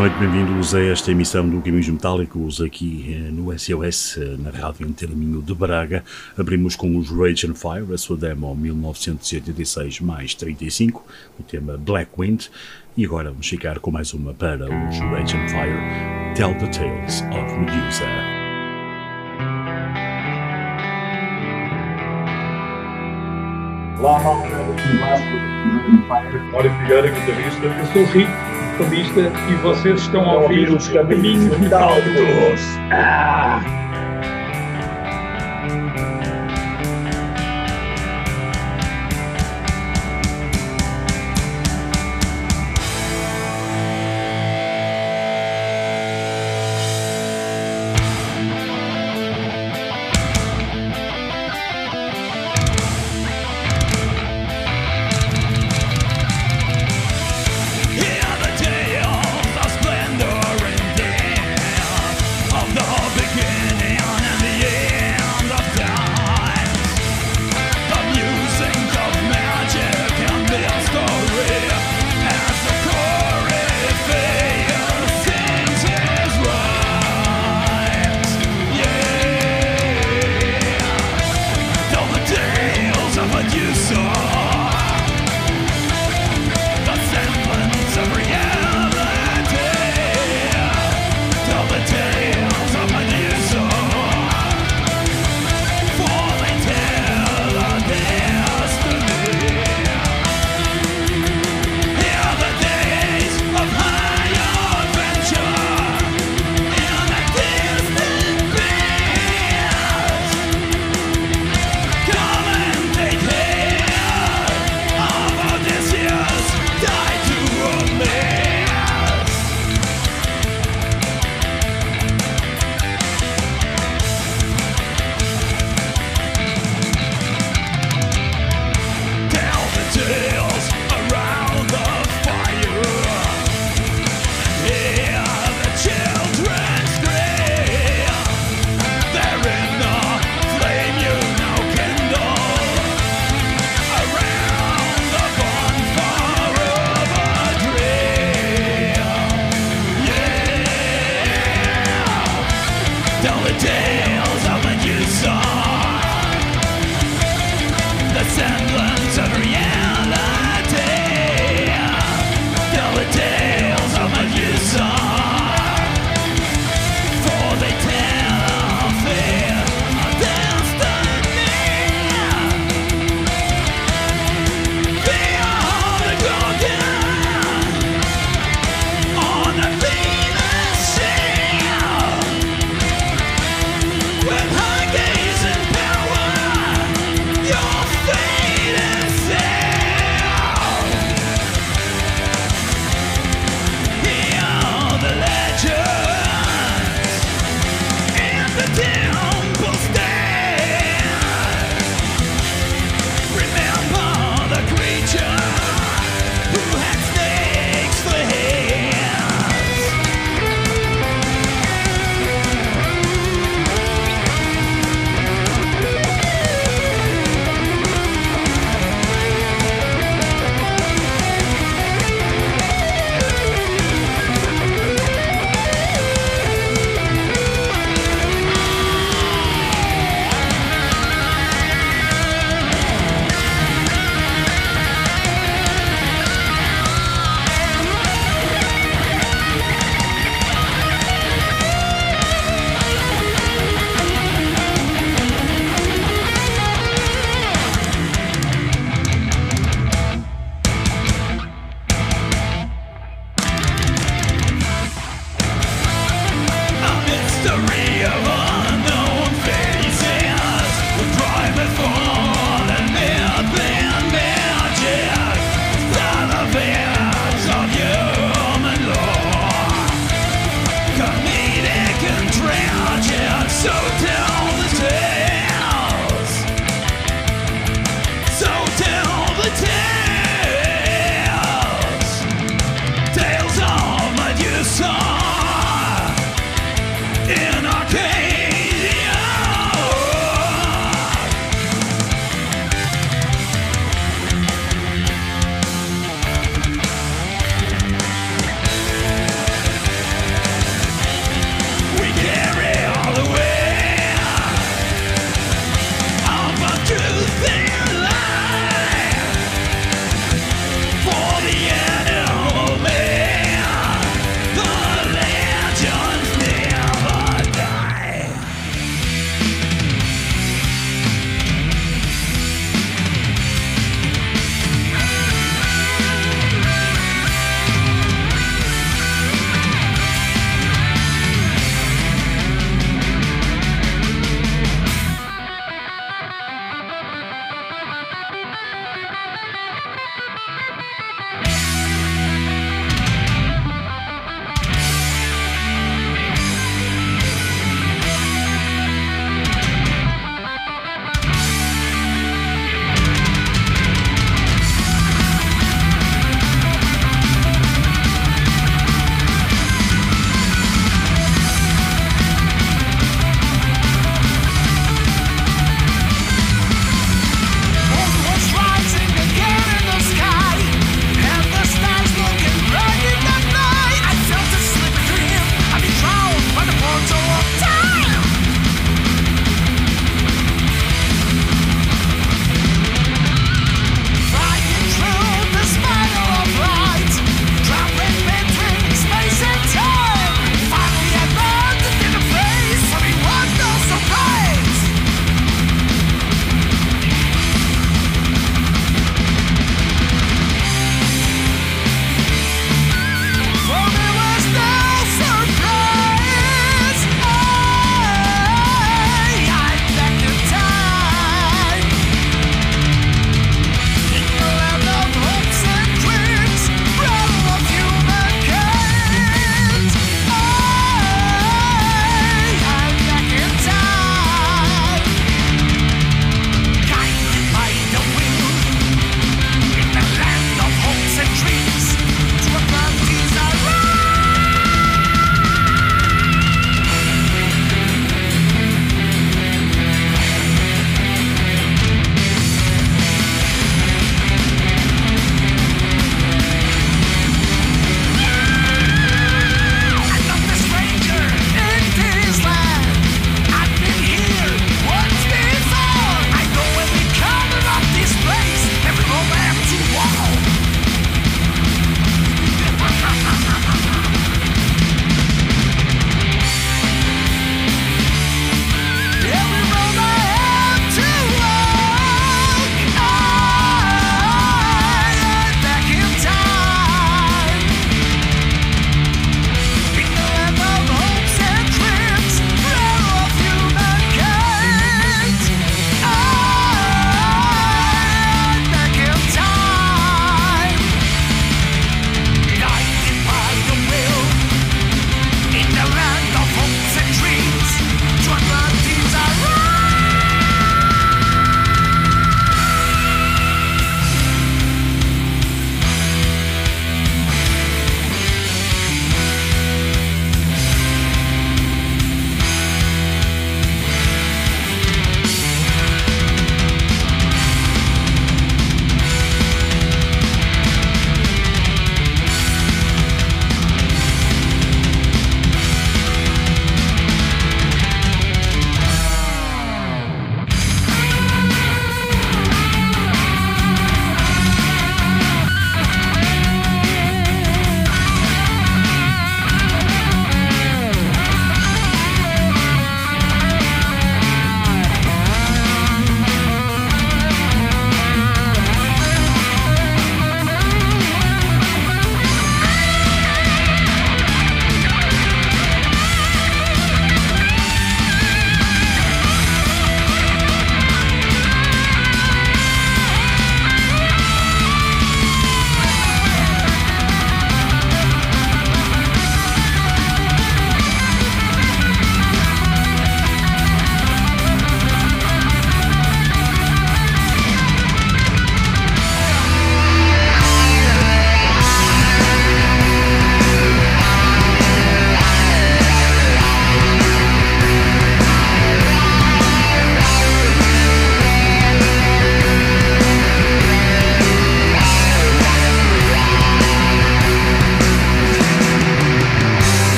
Noite, bem-vindos a esta emissão do Caminhos Metálicos aqui eh, no SOS, eh, na Rádio Antena Minho de Braga. Abrimos com os Rage and Fire, a sua demo 1986 mais 35, o tema Black Wind. E agora vamos ficar com mais uma para os Rage and Fire, Tell the Tales of Medusa. Vasco, Mário Figueira, guitarrista. Eu sou Rico e vocês estão a ouvir os caminhos metálicos. Ah!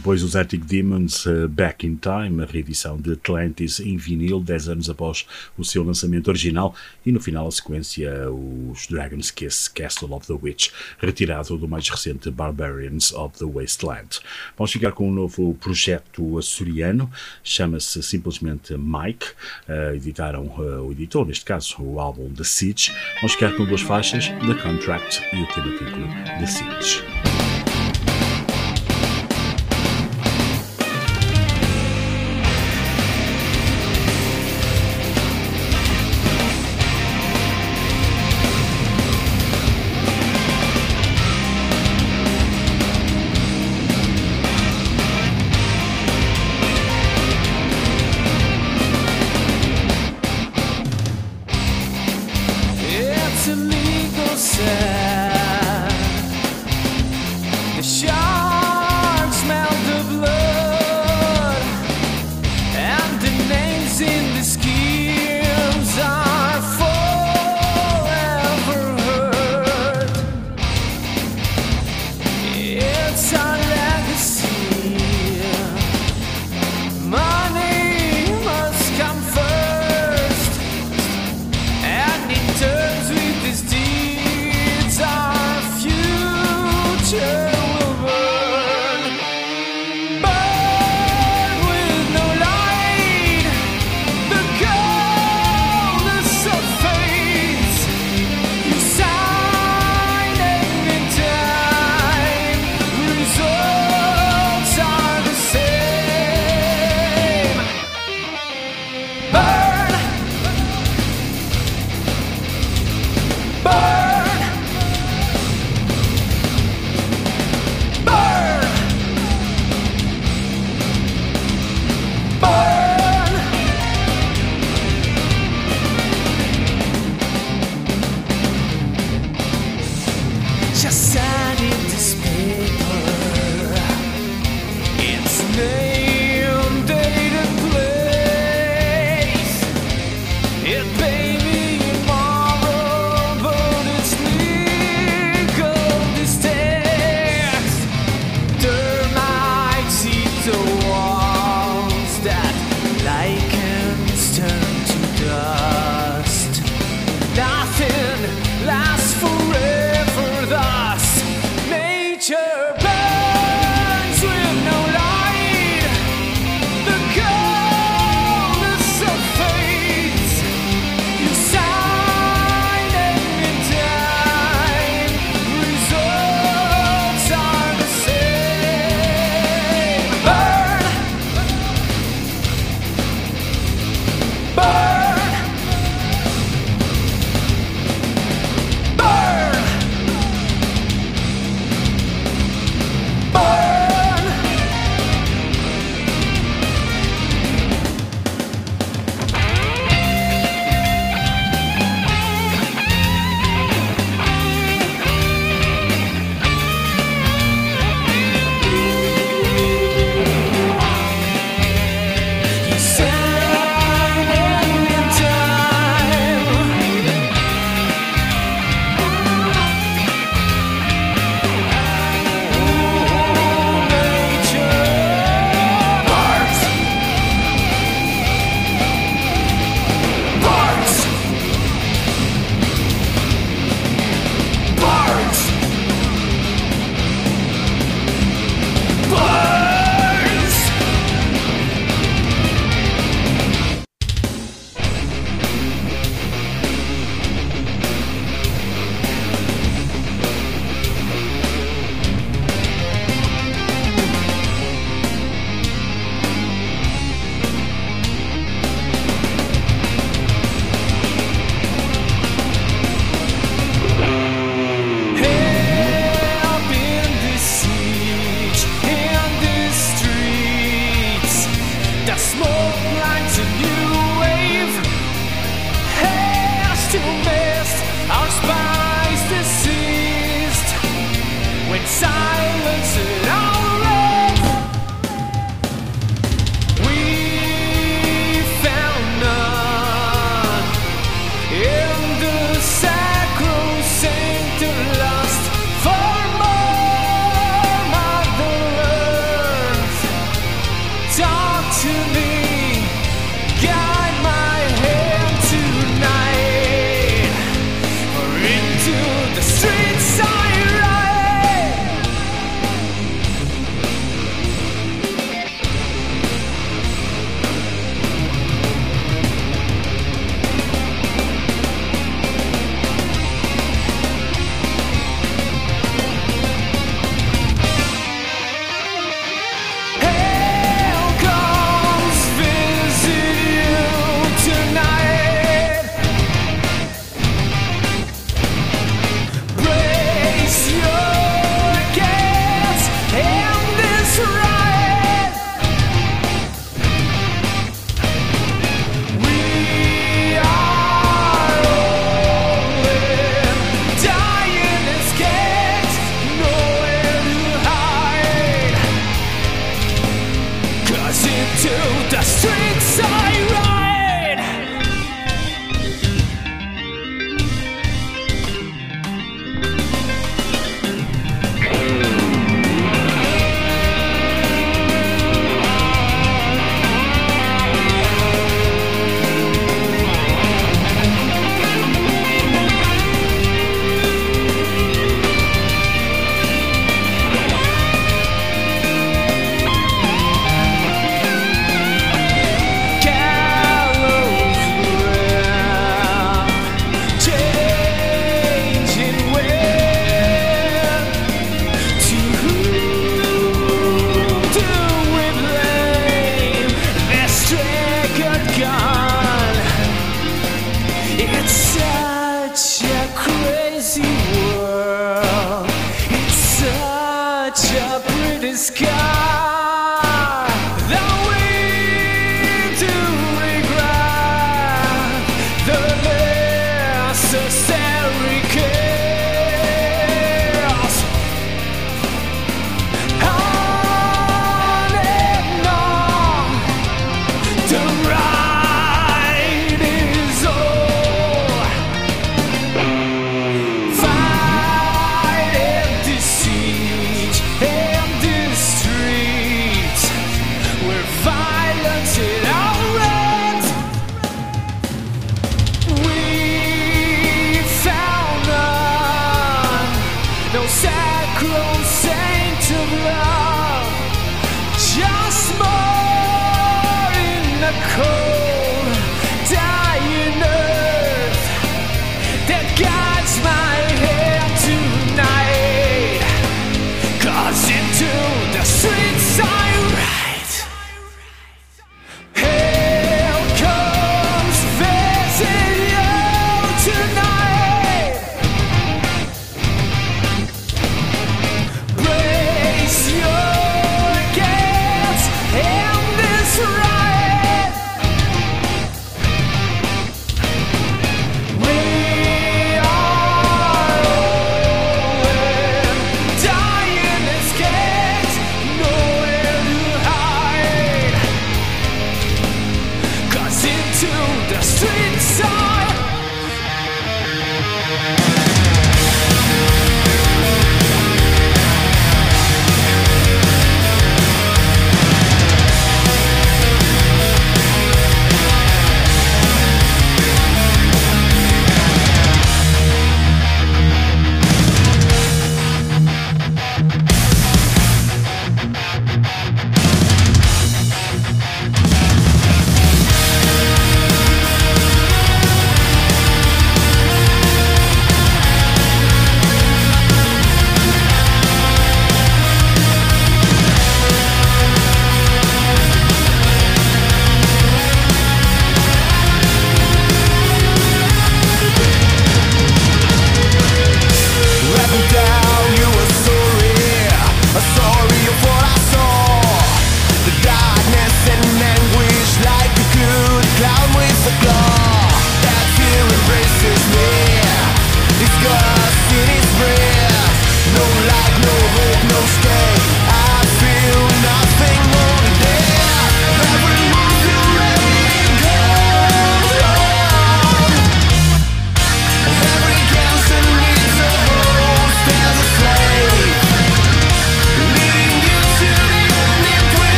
Depois os Arctic Demons uh, Back in Time, a reedição de Atlantis em vinil, 10 anos após o seu lançamento original, e no final a sequência os Dragon's Kiss Castle of the Witch, retirado do mais recente Barbarians of the Wasteland. Vamos ficar com um novo projeto açoriano, chama-se simplesmente Mike, uh, editaram, uh, o editor neste caso, o álbum The Siege. Vamos ficar com duas faixas, The Contract e o tema título The Siege.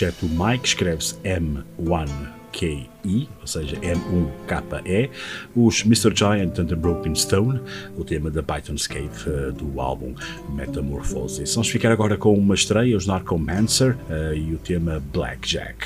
Projeto Mike, escreve-se M1KI, ou seja, M1KE, os Mr. Giant and the Broken Stone, o tema da Pythonscape uh, do álbum Metamorphosis. Vamos ficar agora com uma estreia, os Narcomancer uh, e o tema Blackjack.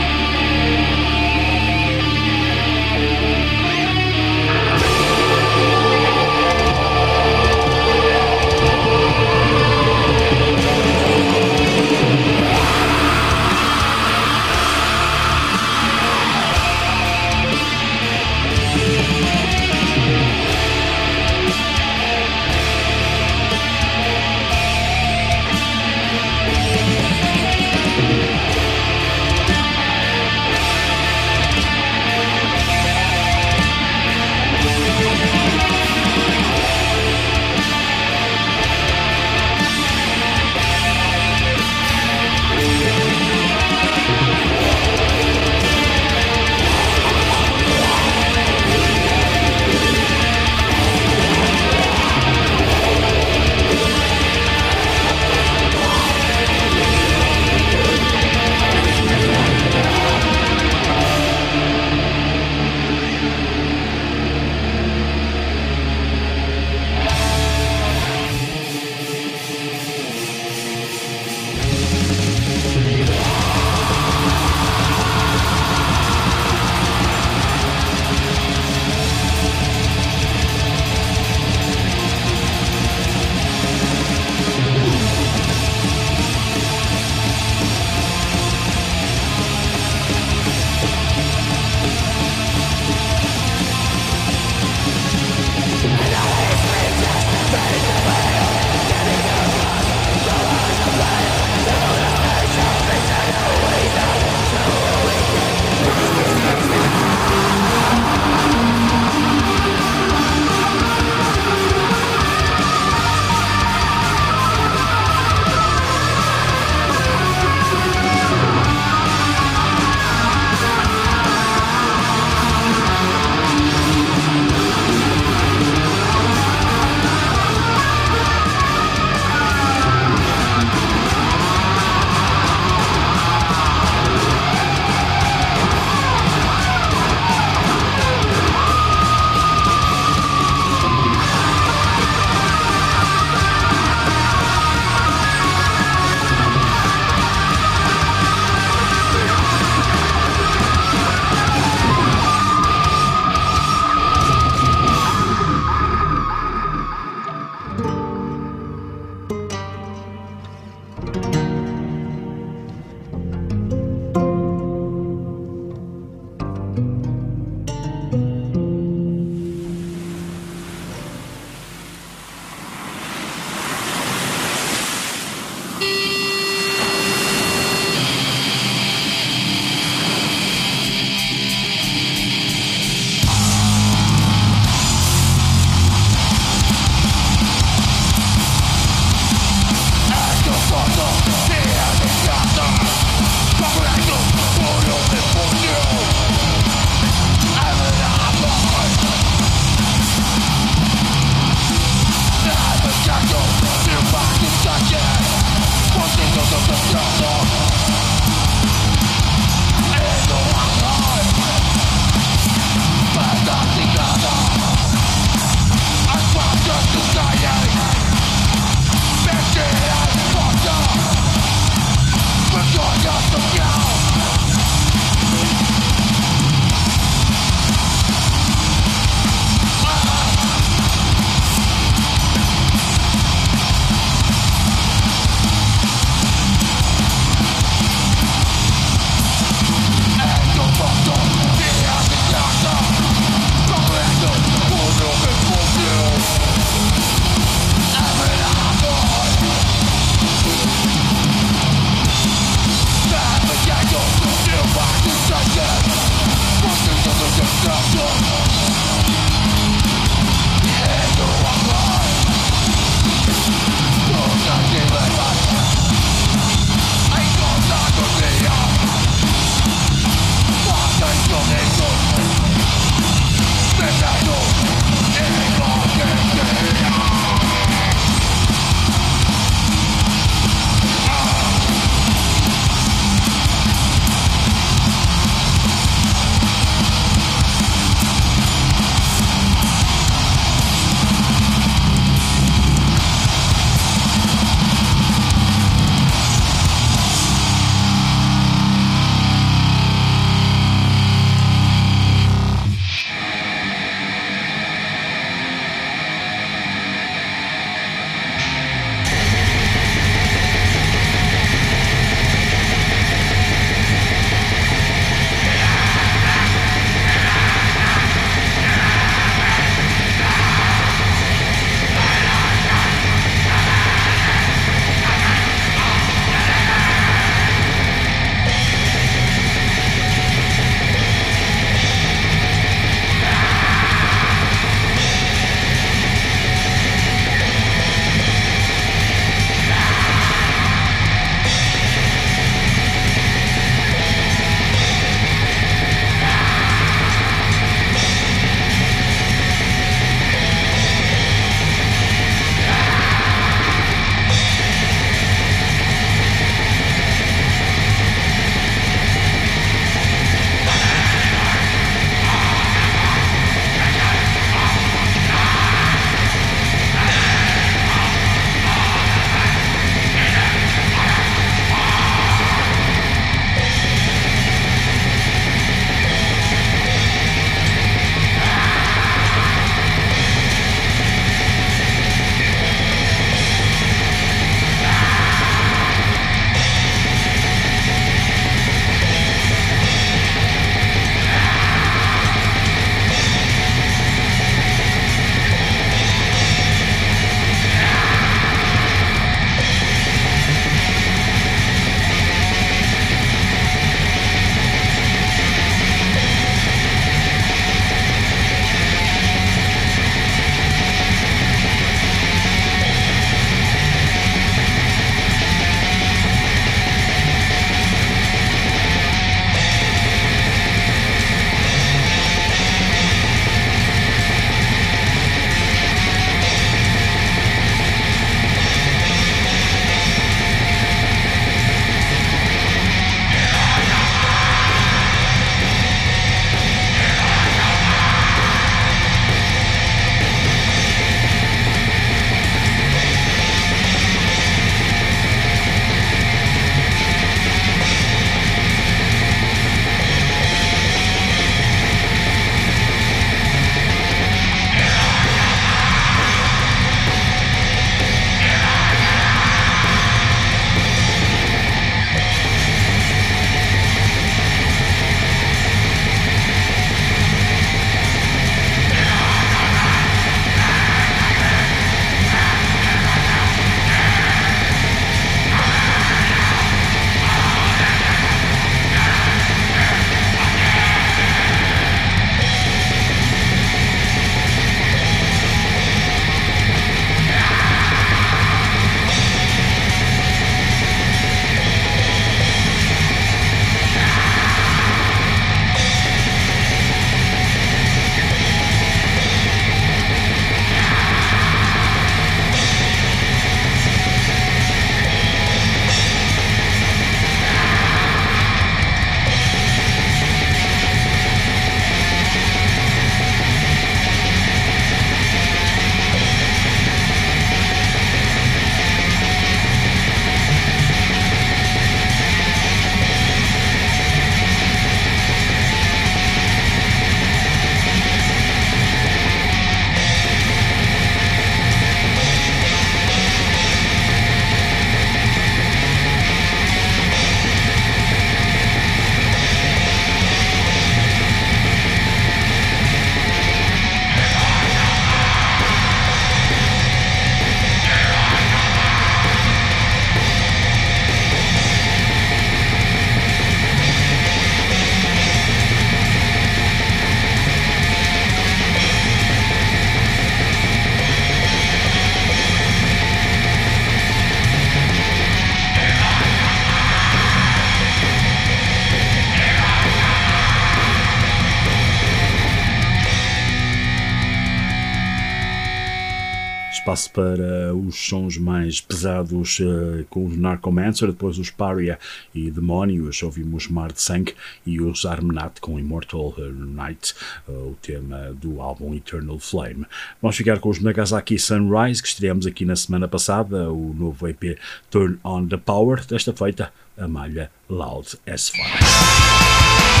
Espaço para os sons mais pesados uh, com os Narcomancer, depois os Paria e Demónios, ouvimos Mar de Sangue e os Armenat com Immortal Night, uh, o tema do álbum Eternal Flame. Vamos ficar com os Nagasaki Sunrise, que estreamos aqui na semana passada, o novo EP Turn on the Power, desta feita a malha Loud as Fire.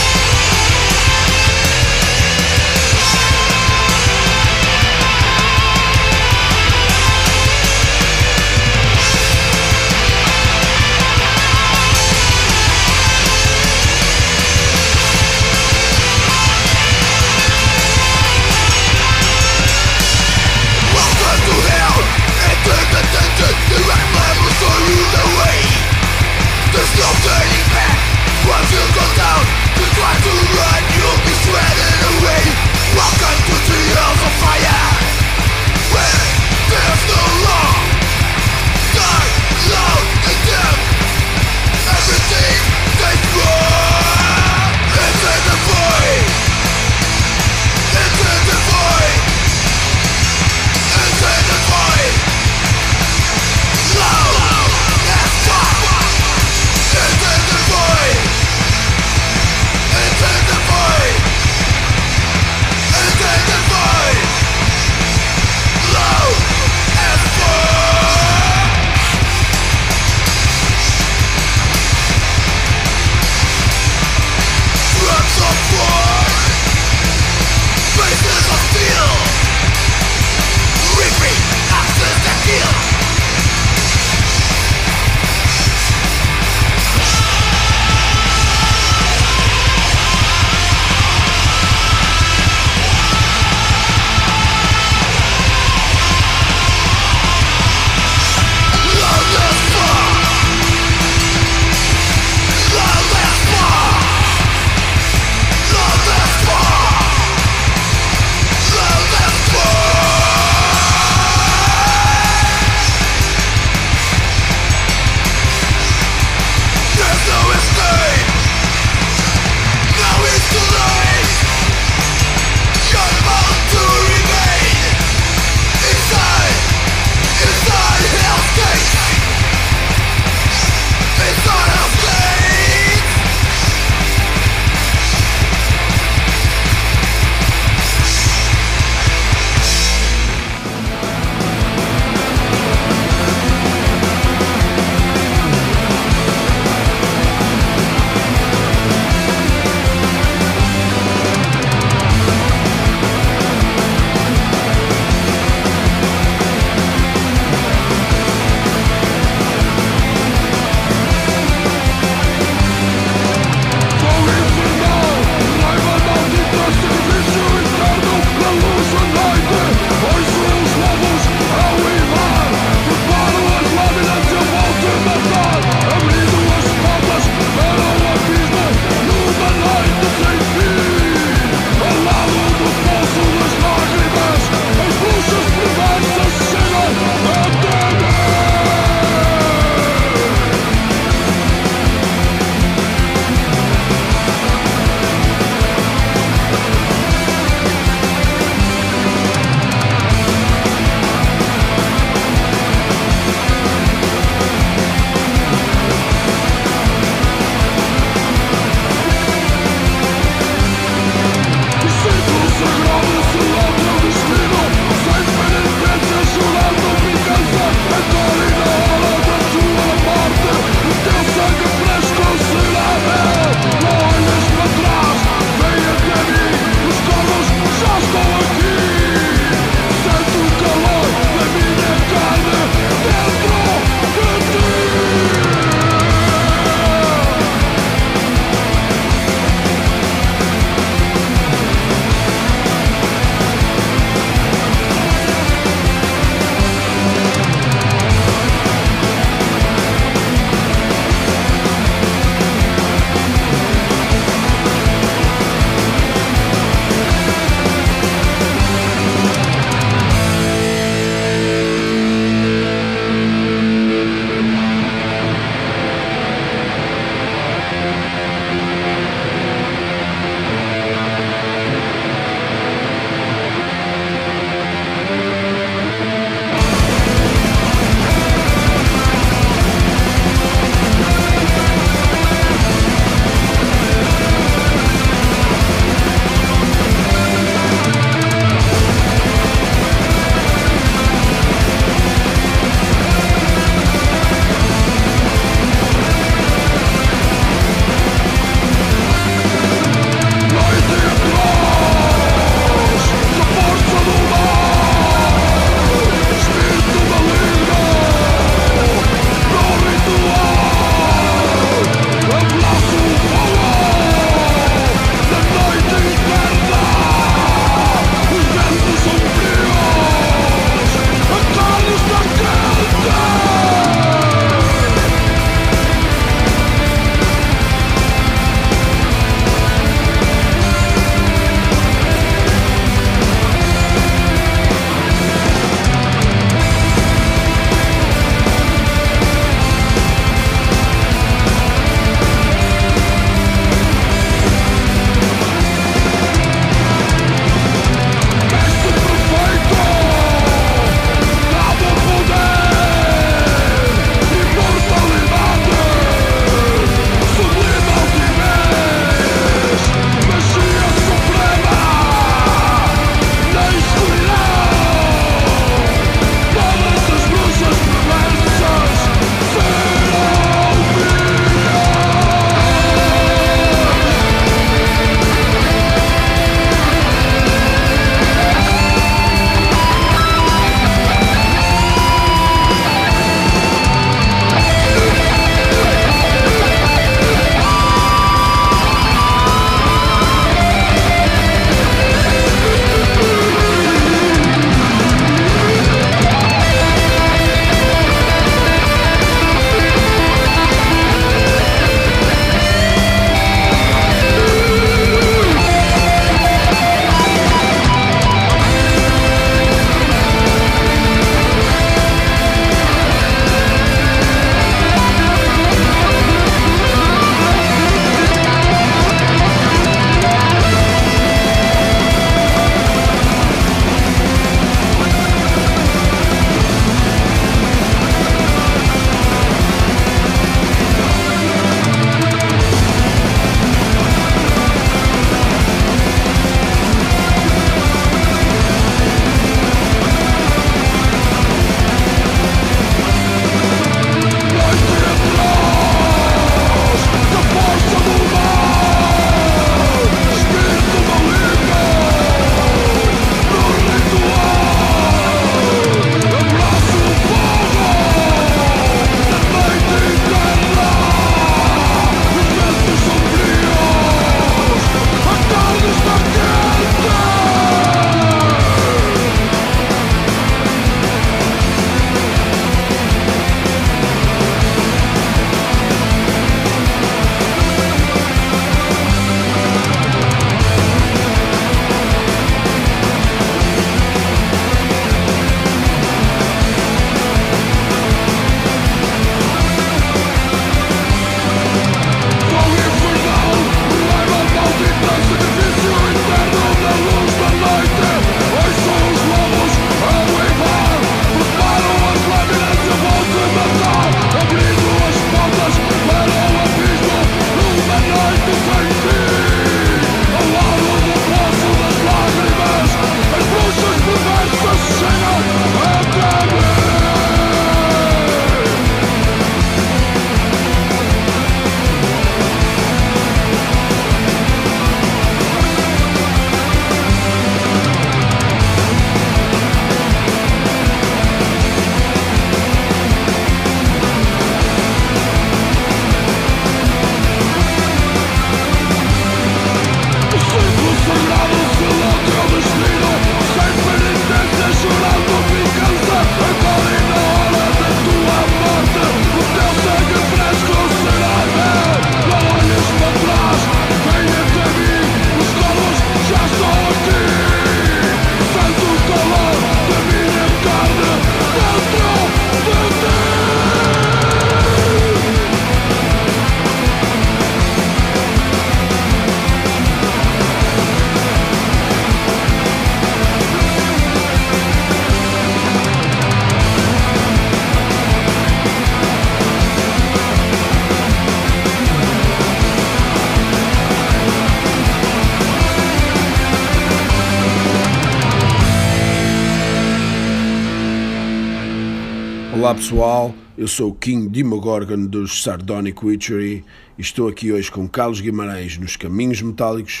Olá pessoal, eu sou o King Demogorgon dos Sardonic Witchery e estou aqui hoje com Carlos Guimarães nos Caminhos Metálicos.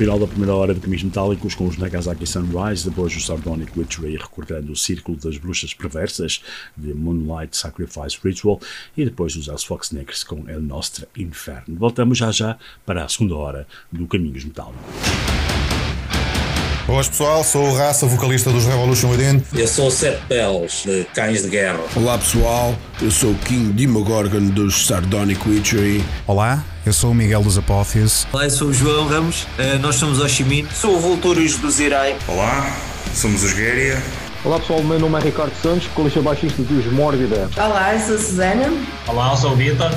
Final da primeira hora de Caminhos Metálicos com os Nagasaki Sunrise, depois o Sardonic Witchery recordando o Círculo das Bruxas Perversas de Moonlight Sacrifice Ritual e depois os Els Fox Negros com El Nostre Inferno. Voltamos já já para a segunda hora do Caminhos Metálicos. Boas pessoal, sou o Raça, vocalista dos Revolution Within. Eu sou o Seth Bells, de Cães de Guerra. Olá pessoal, eu sou o King Demogorgon dos Sardonic Witchery. Olá, eu sou o Miguel dos Apófios. Olá, eu sou o João Ramos, eh, nós somos Oshimin. Sou o Voltúrios do Zirai. Olá, somos os Guéria. Olá pessoal, meu nome é Ricardo Santos, vocalista baixista dos Mórbida. Olá, eu sou a Susana. Olá, eu sou o Vitor.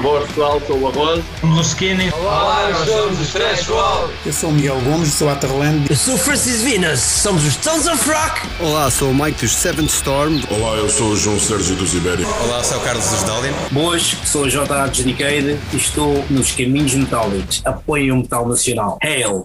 Boa pessoal, sou o Arroz. Somos os Skinny. Olá, nós somos os Trash Wall. Eu sou o Miguel Gomes, sou a Terland. Eu sou o Francis Vinas, somos os Tons of Rock. Olá, sou o Mike dos Seventh Storm. Olá, eu sou o João Sérgio dos Ibérico. Olá, sou o Carlos Asdalin. Boas, sou o J.A. Decade e estou nos Caminhos Metálicos. Apoio o metal nacional. Hail!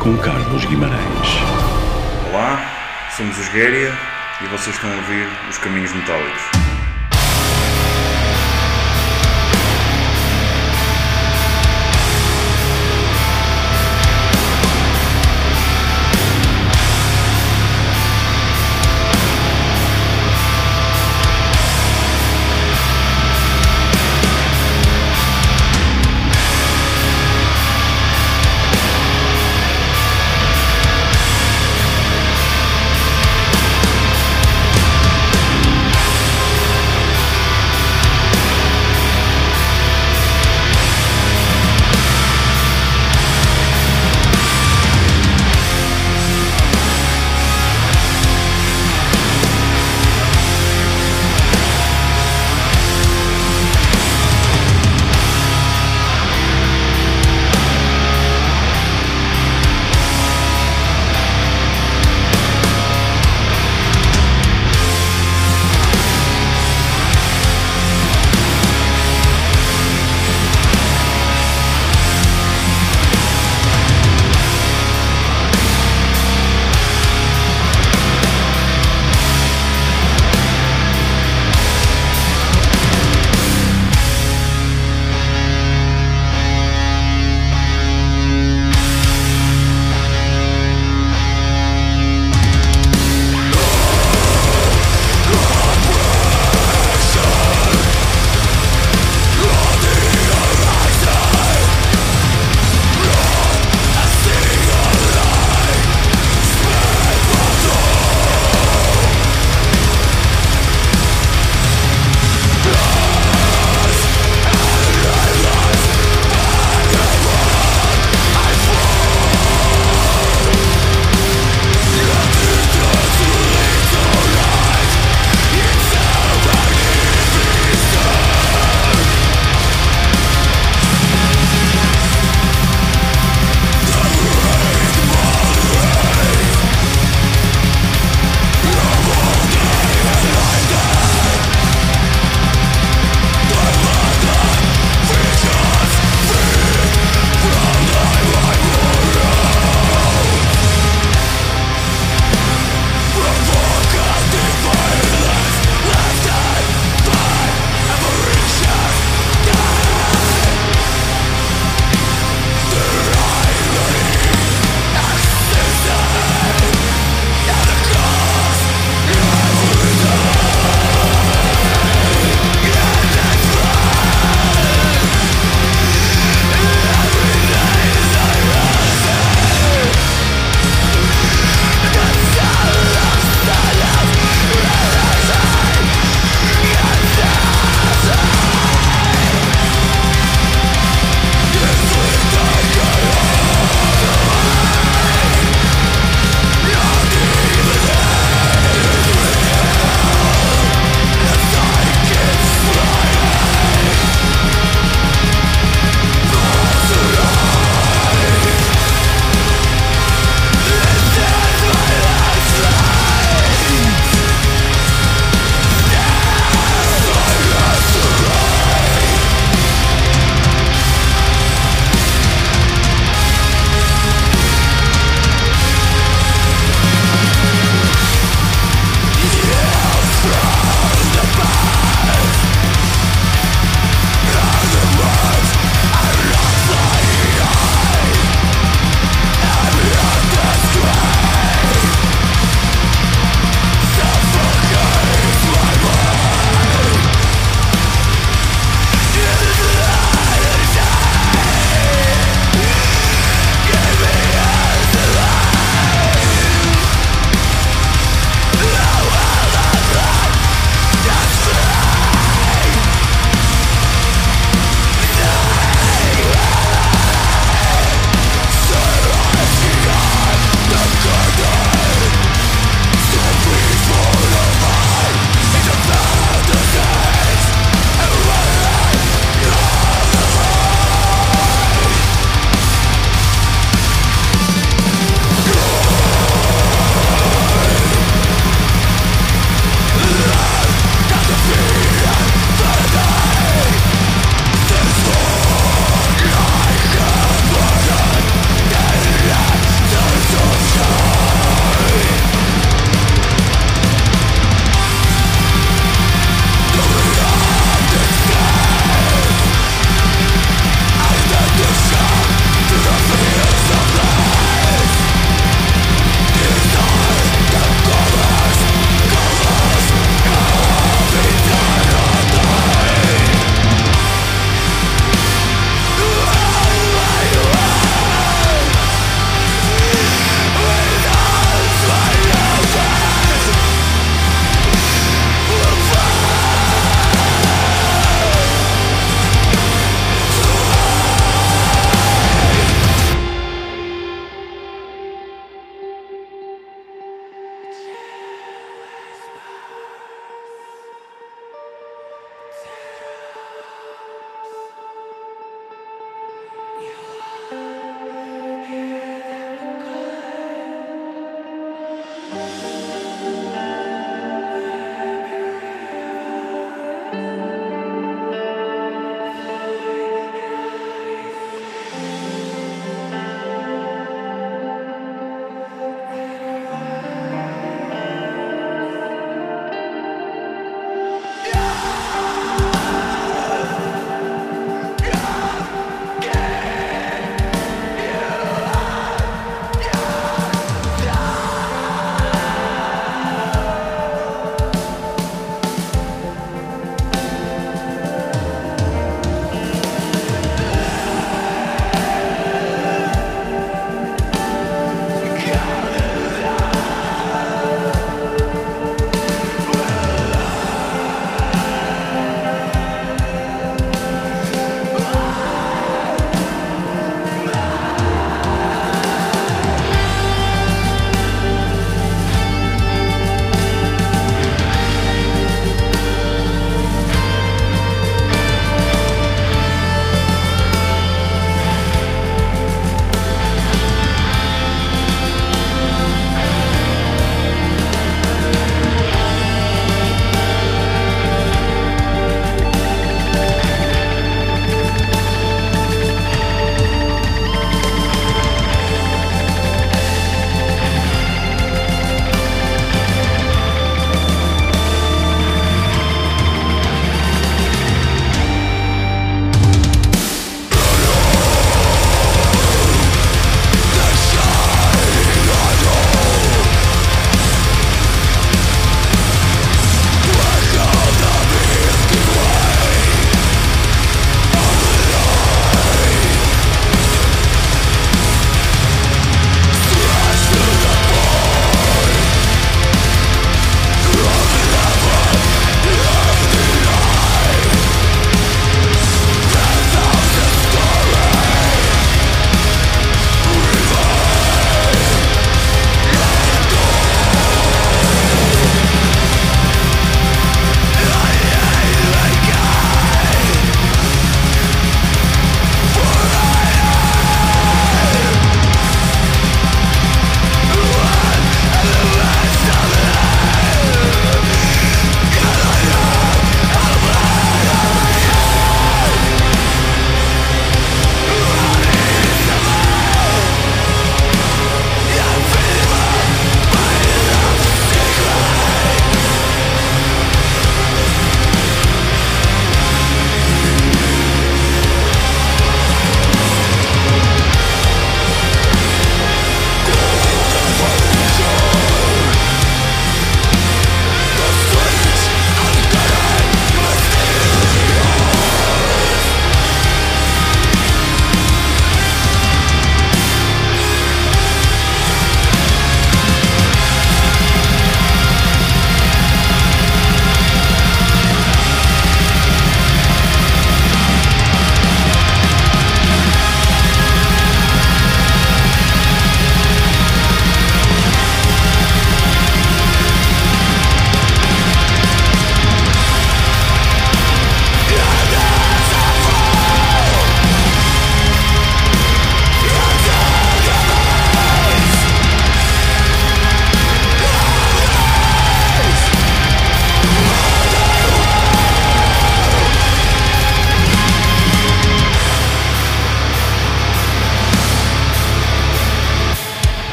com Carlos Guimarães. Olá, somos os Guéria e vocês estão a ouvir os Caminhos Metálicos.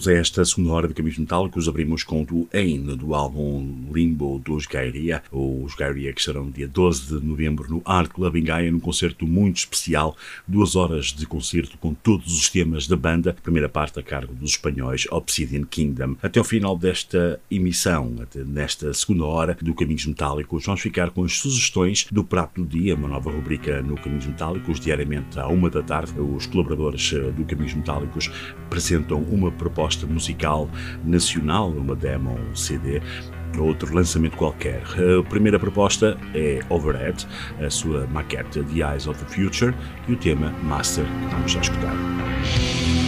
Bem-vindos a esta segunda hora de Caminhos Metálicos. Abrimos com o Ain, do álbum Limbo dos Gairia. Os Gairia que estarão dia 12 de novembro no Art Club em Gaia, num concerto muito especial. Duas horas de concerto com todos os temas da banda. Primeira parte a cargo dos espanhóis Obsidian Kingdom. Até ao final desta emissão, nesta segunda hora do Caminhos Metálicos, vamos ficar com as sugestões do Prato do Dia, uma nova rubrica no Caminhos Metálicos. Diariamente à uma da tarde, os colaboradores eh, do Caminhos Metálicos apresentam uma uma proposta musical nacional, uma demo, um CD, outro lançamento qualquer. A primeira proposta é Overhead, a sua maquete The Eyes of the Future e o tema Master, que vamos já escutar.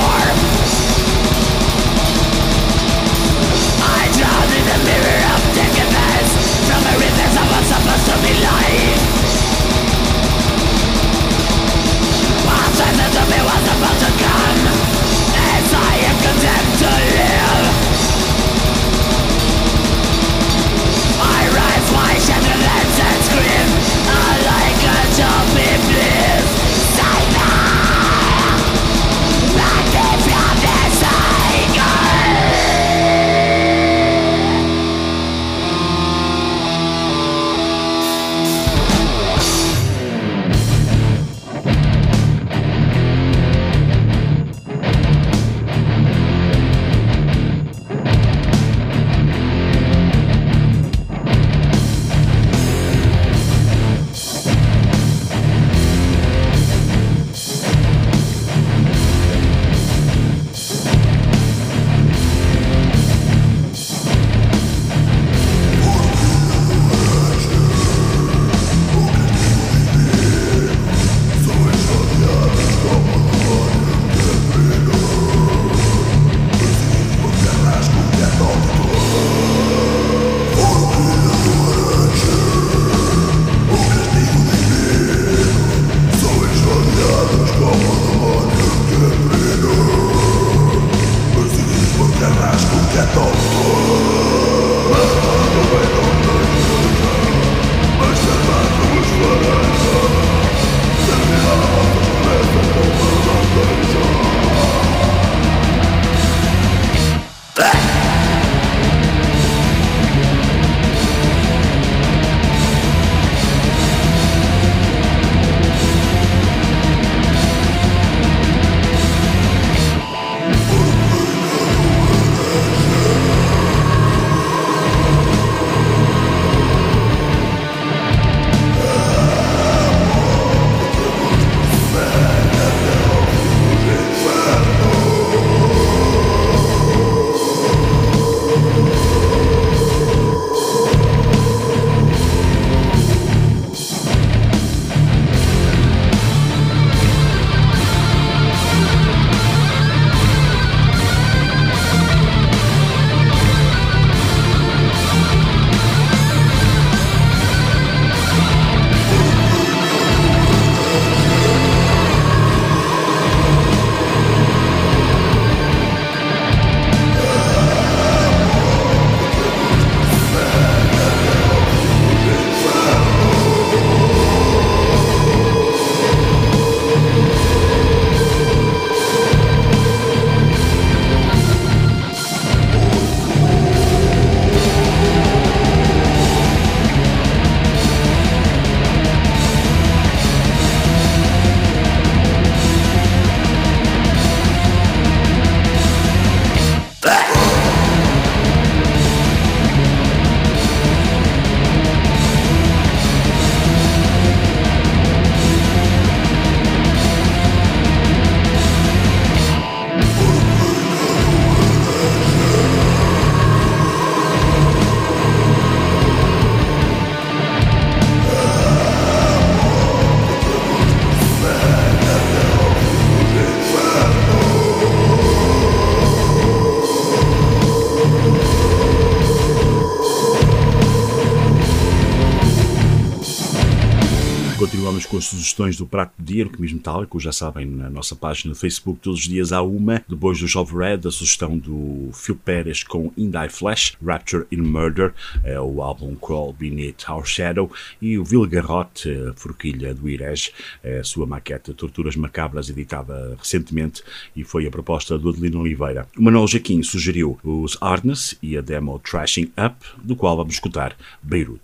far. Com as sugestões do prato do dia Caminhos Metálico. Já sabem, na nossa página do Facebook, todos os dias há uma. Depois do Jovem Red, a sugestão do Phil Pérez com In Die Flash, Rapture in Murder, é o álbum Crawl Beneath Our Shadow. E o Vilgarrote, a forquilha do Irege, é a sua maquete Torturas Macabras, editada recentemente e foi a proposta do Adelino Oliveira. O Manuel Jaquim sugeriu os Arnes e a demo Trashing Up, do qual vamos escutar Beirut.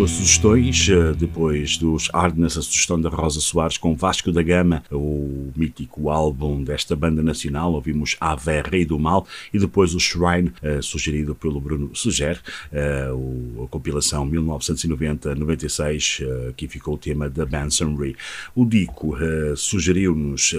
Com sugestões. Eh, depois dos Hardness, a sugestão da Rosa Soares com Vasco da Gama, o mítico álbum desta banda nacional. Ouvimos Ave Rei do Mal e depois o Shrine, uh, sugerido pelo Bruno Suger, uh, a compilação 1990-96, uh, aqui ficou o tema da Bansonry. O Dico sugeriu-nos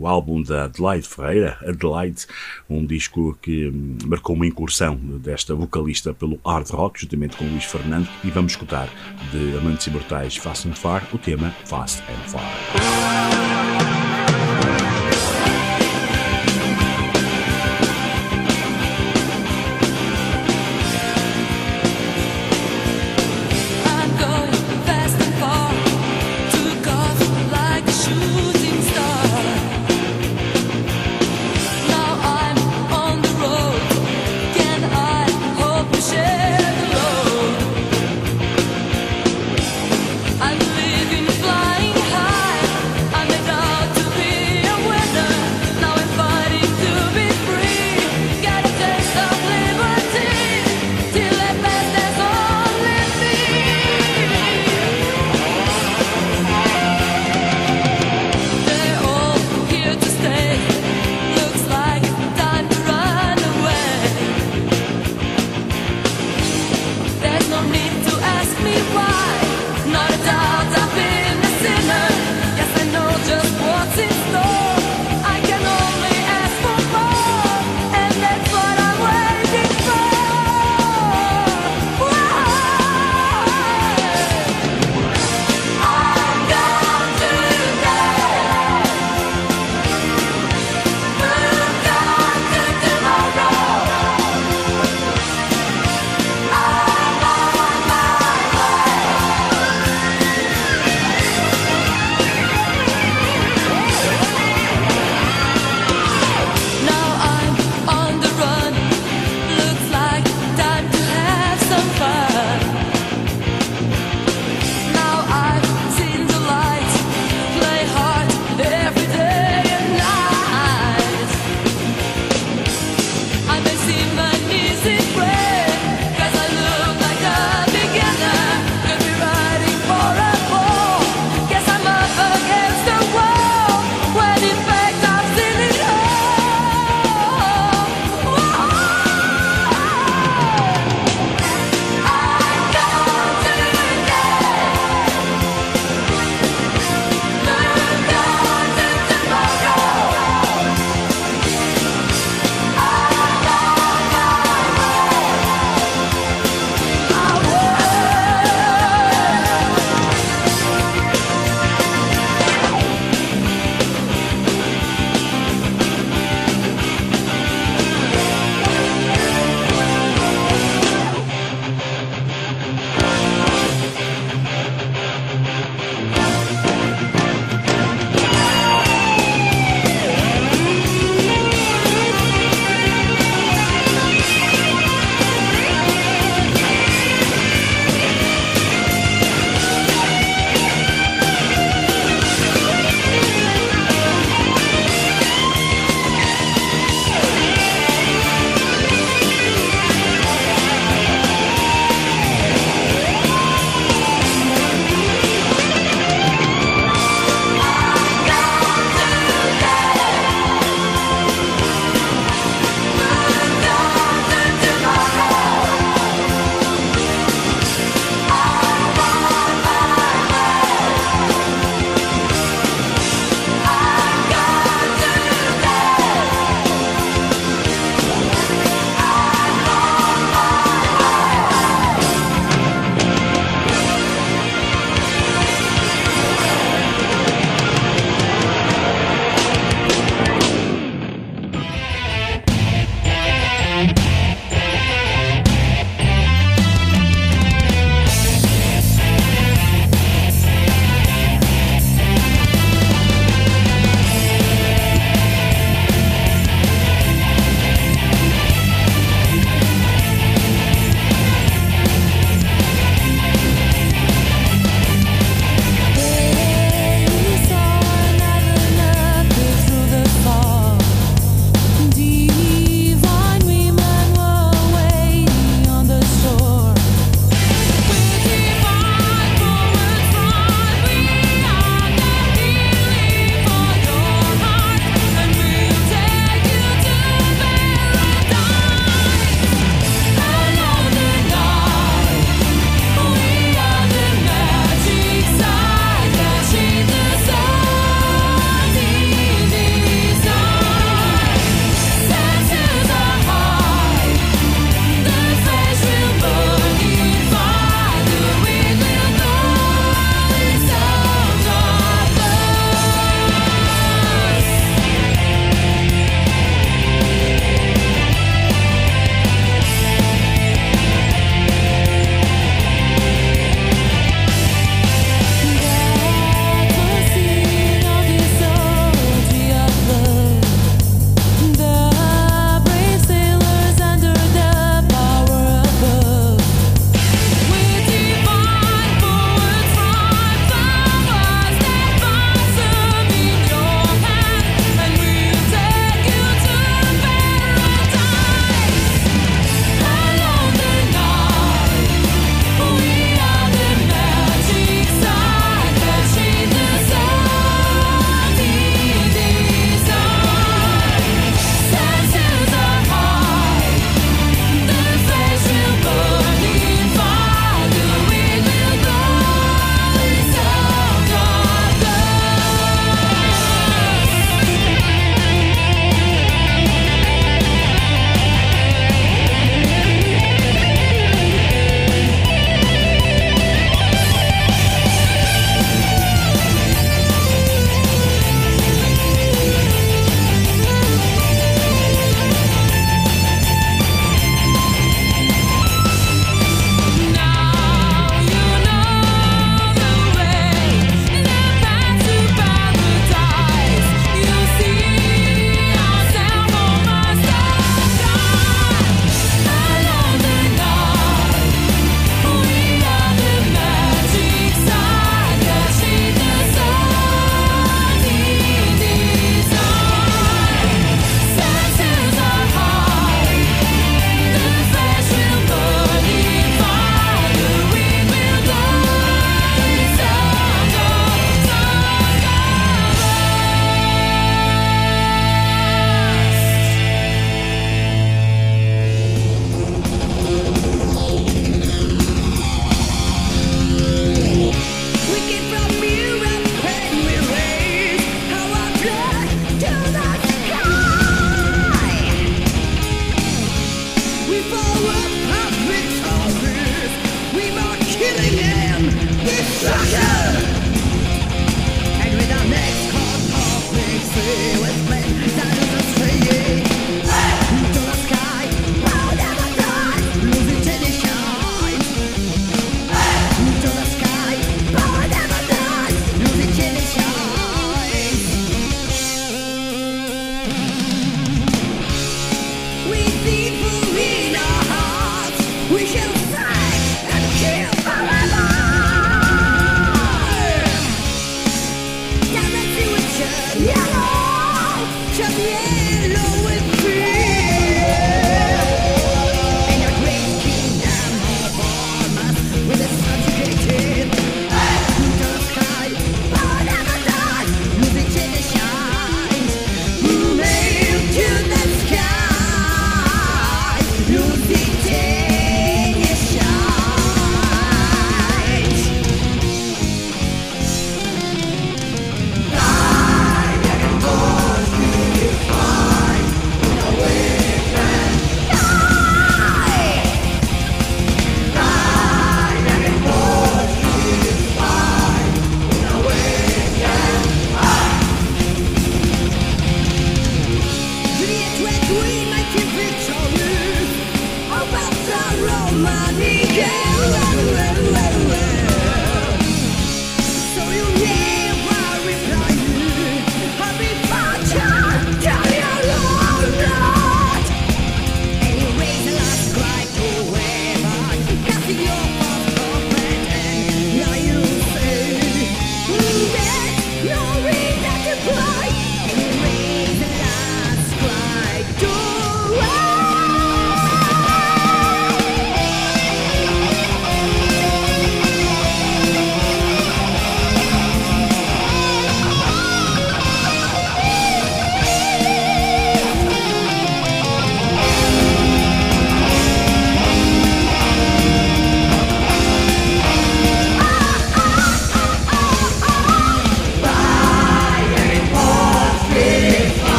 o álbum da Adelaide Ferreira, Adelaide, um disco que um, marcou uma incursão desta vocalista pelo hard rock, juntamente com Luís Fernando, e vamos escutar de Amantes Imortais Fast and Far o tema Fast and Far.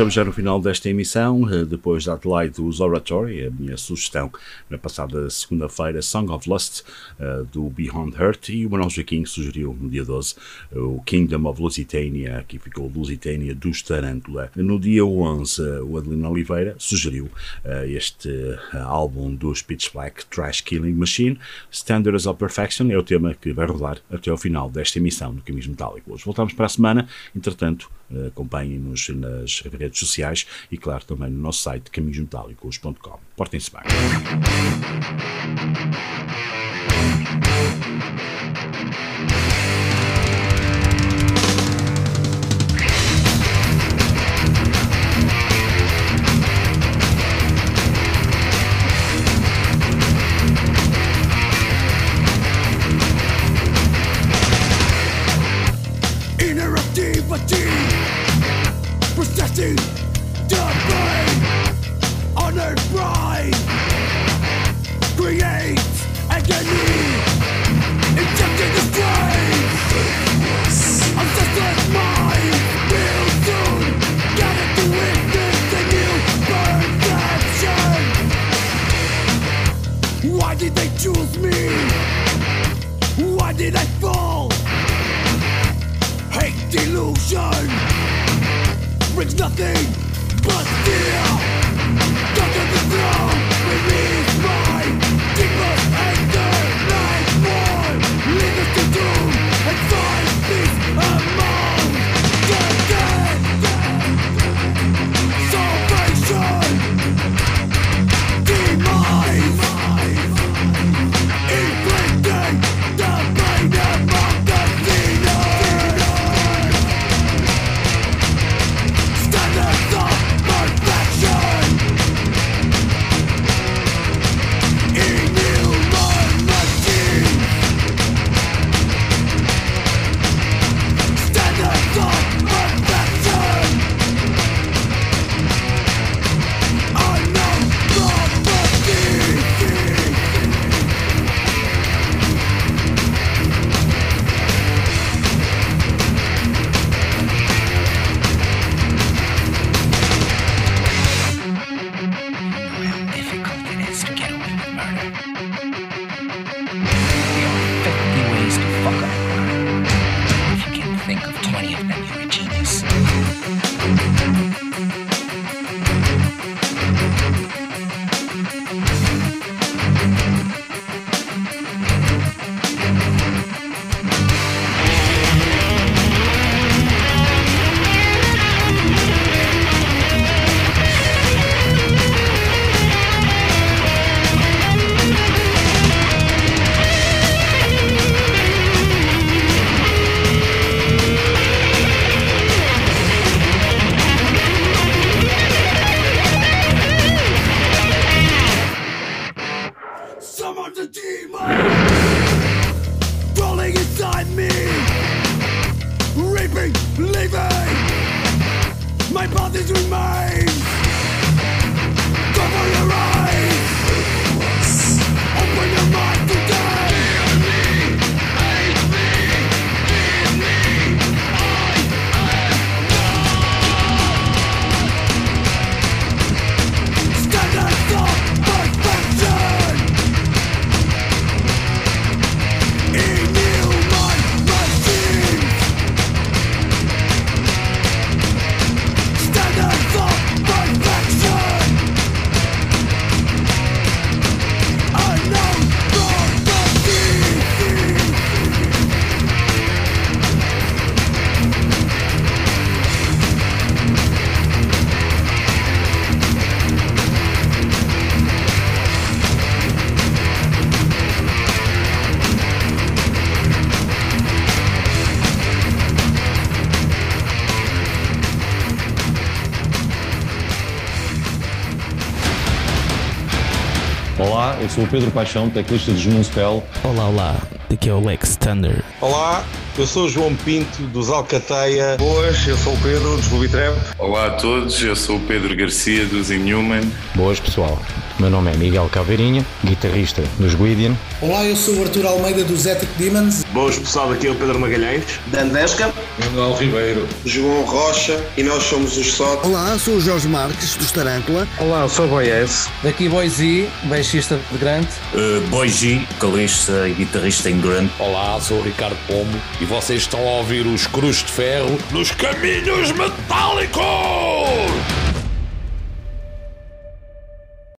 Estamos já no final desta emissão, eh, depois da Adelaide dos Oratory, a minha sugestão na passada segunda-feira, Song of Lust, uh, do Beyond Hurt, e o Manuel Joaquim sugeriu no dia 12 o Kingdom of Lusitania, aqui ficou Lusitania dos Tarântula. No dia 11, o Adelino Oliveira sugeriu este álbum dos Pitch Black, Trash Killing Machine, Standards of Perfection, é o tema que vai rodar até ao final desta emissão do Caminhos Metálicos. Voltamos para a semana, entretanto, acompanhem-nos nas redes sociais e, claro, também no nosso site caminhosmetálicos.com. Portem-se bem. Ready to be unemployed. Create agony. Injecting the flame. I'm. will soon get it to witness the new perfection. Why did they choose me? Why did I fall? Hate delusion brings nothing but fear. Sou o Pedro Paixão, teclista de Moonspell. Olá, olá, aqui é o Lex Thunder. Olá, eu sou o João Pinto dos Alcateia. Boas, eu sou o Pedro dos Ruby Trap. Olá a todos, eu sou o Pedro Garcia dos Inhuman. Boas pessoal, meu nome é Miguel Caveirinha, guitarrista dos Guidian. Olá, eu sou o Arthur Almeida dos Ethic Demons. Boas pessoal, aqui é o Pedro Magalhães. Dandesca. Manuel Ribeiro. João Rocha e nós somos os SOT. Olá, sou o Jorge Marques dos Tarântula. Olá, eu sou o Boyes. Daqui Boyzi, baixista de Grant. Uh, Boyzi, vocalista e guitarrista em Grant. Olá, sou o Ricardo Pombo e vocês estão a ouvir os Cruz de Ferro nos Caminhos Metálicos!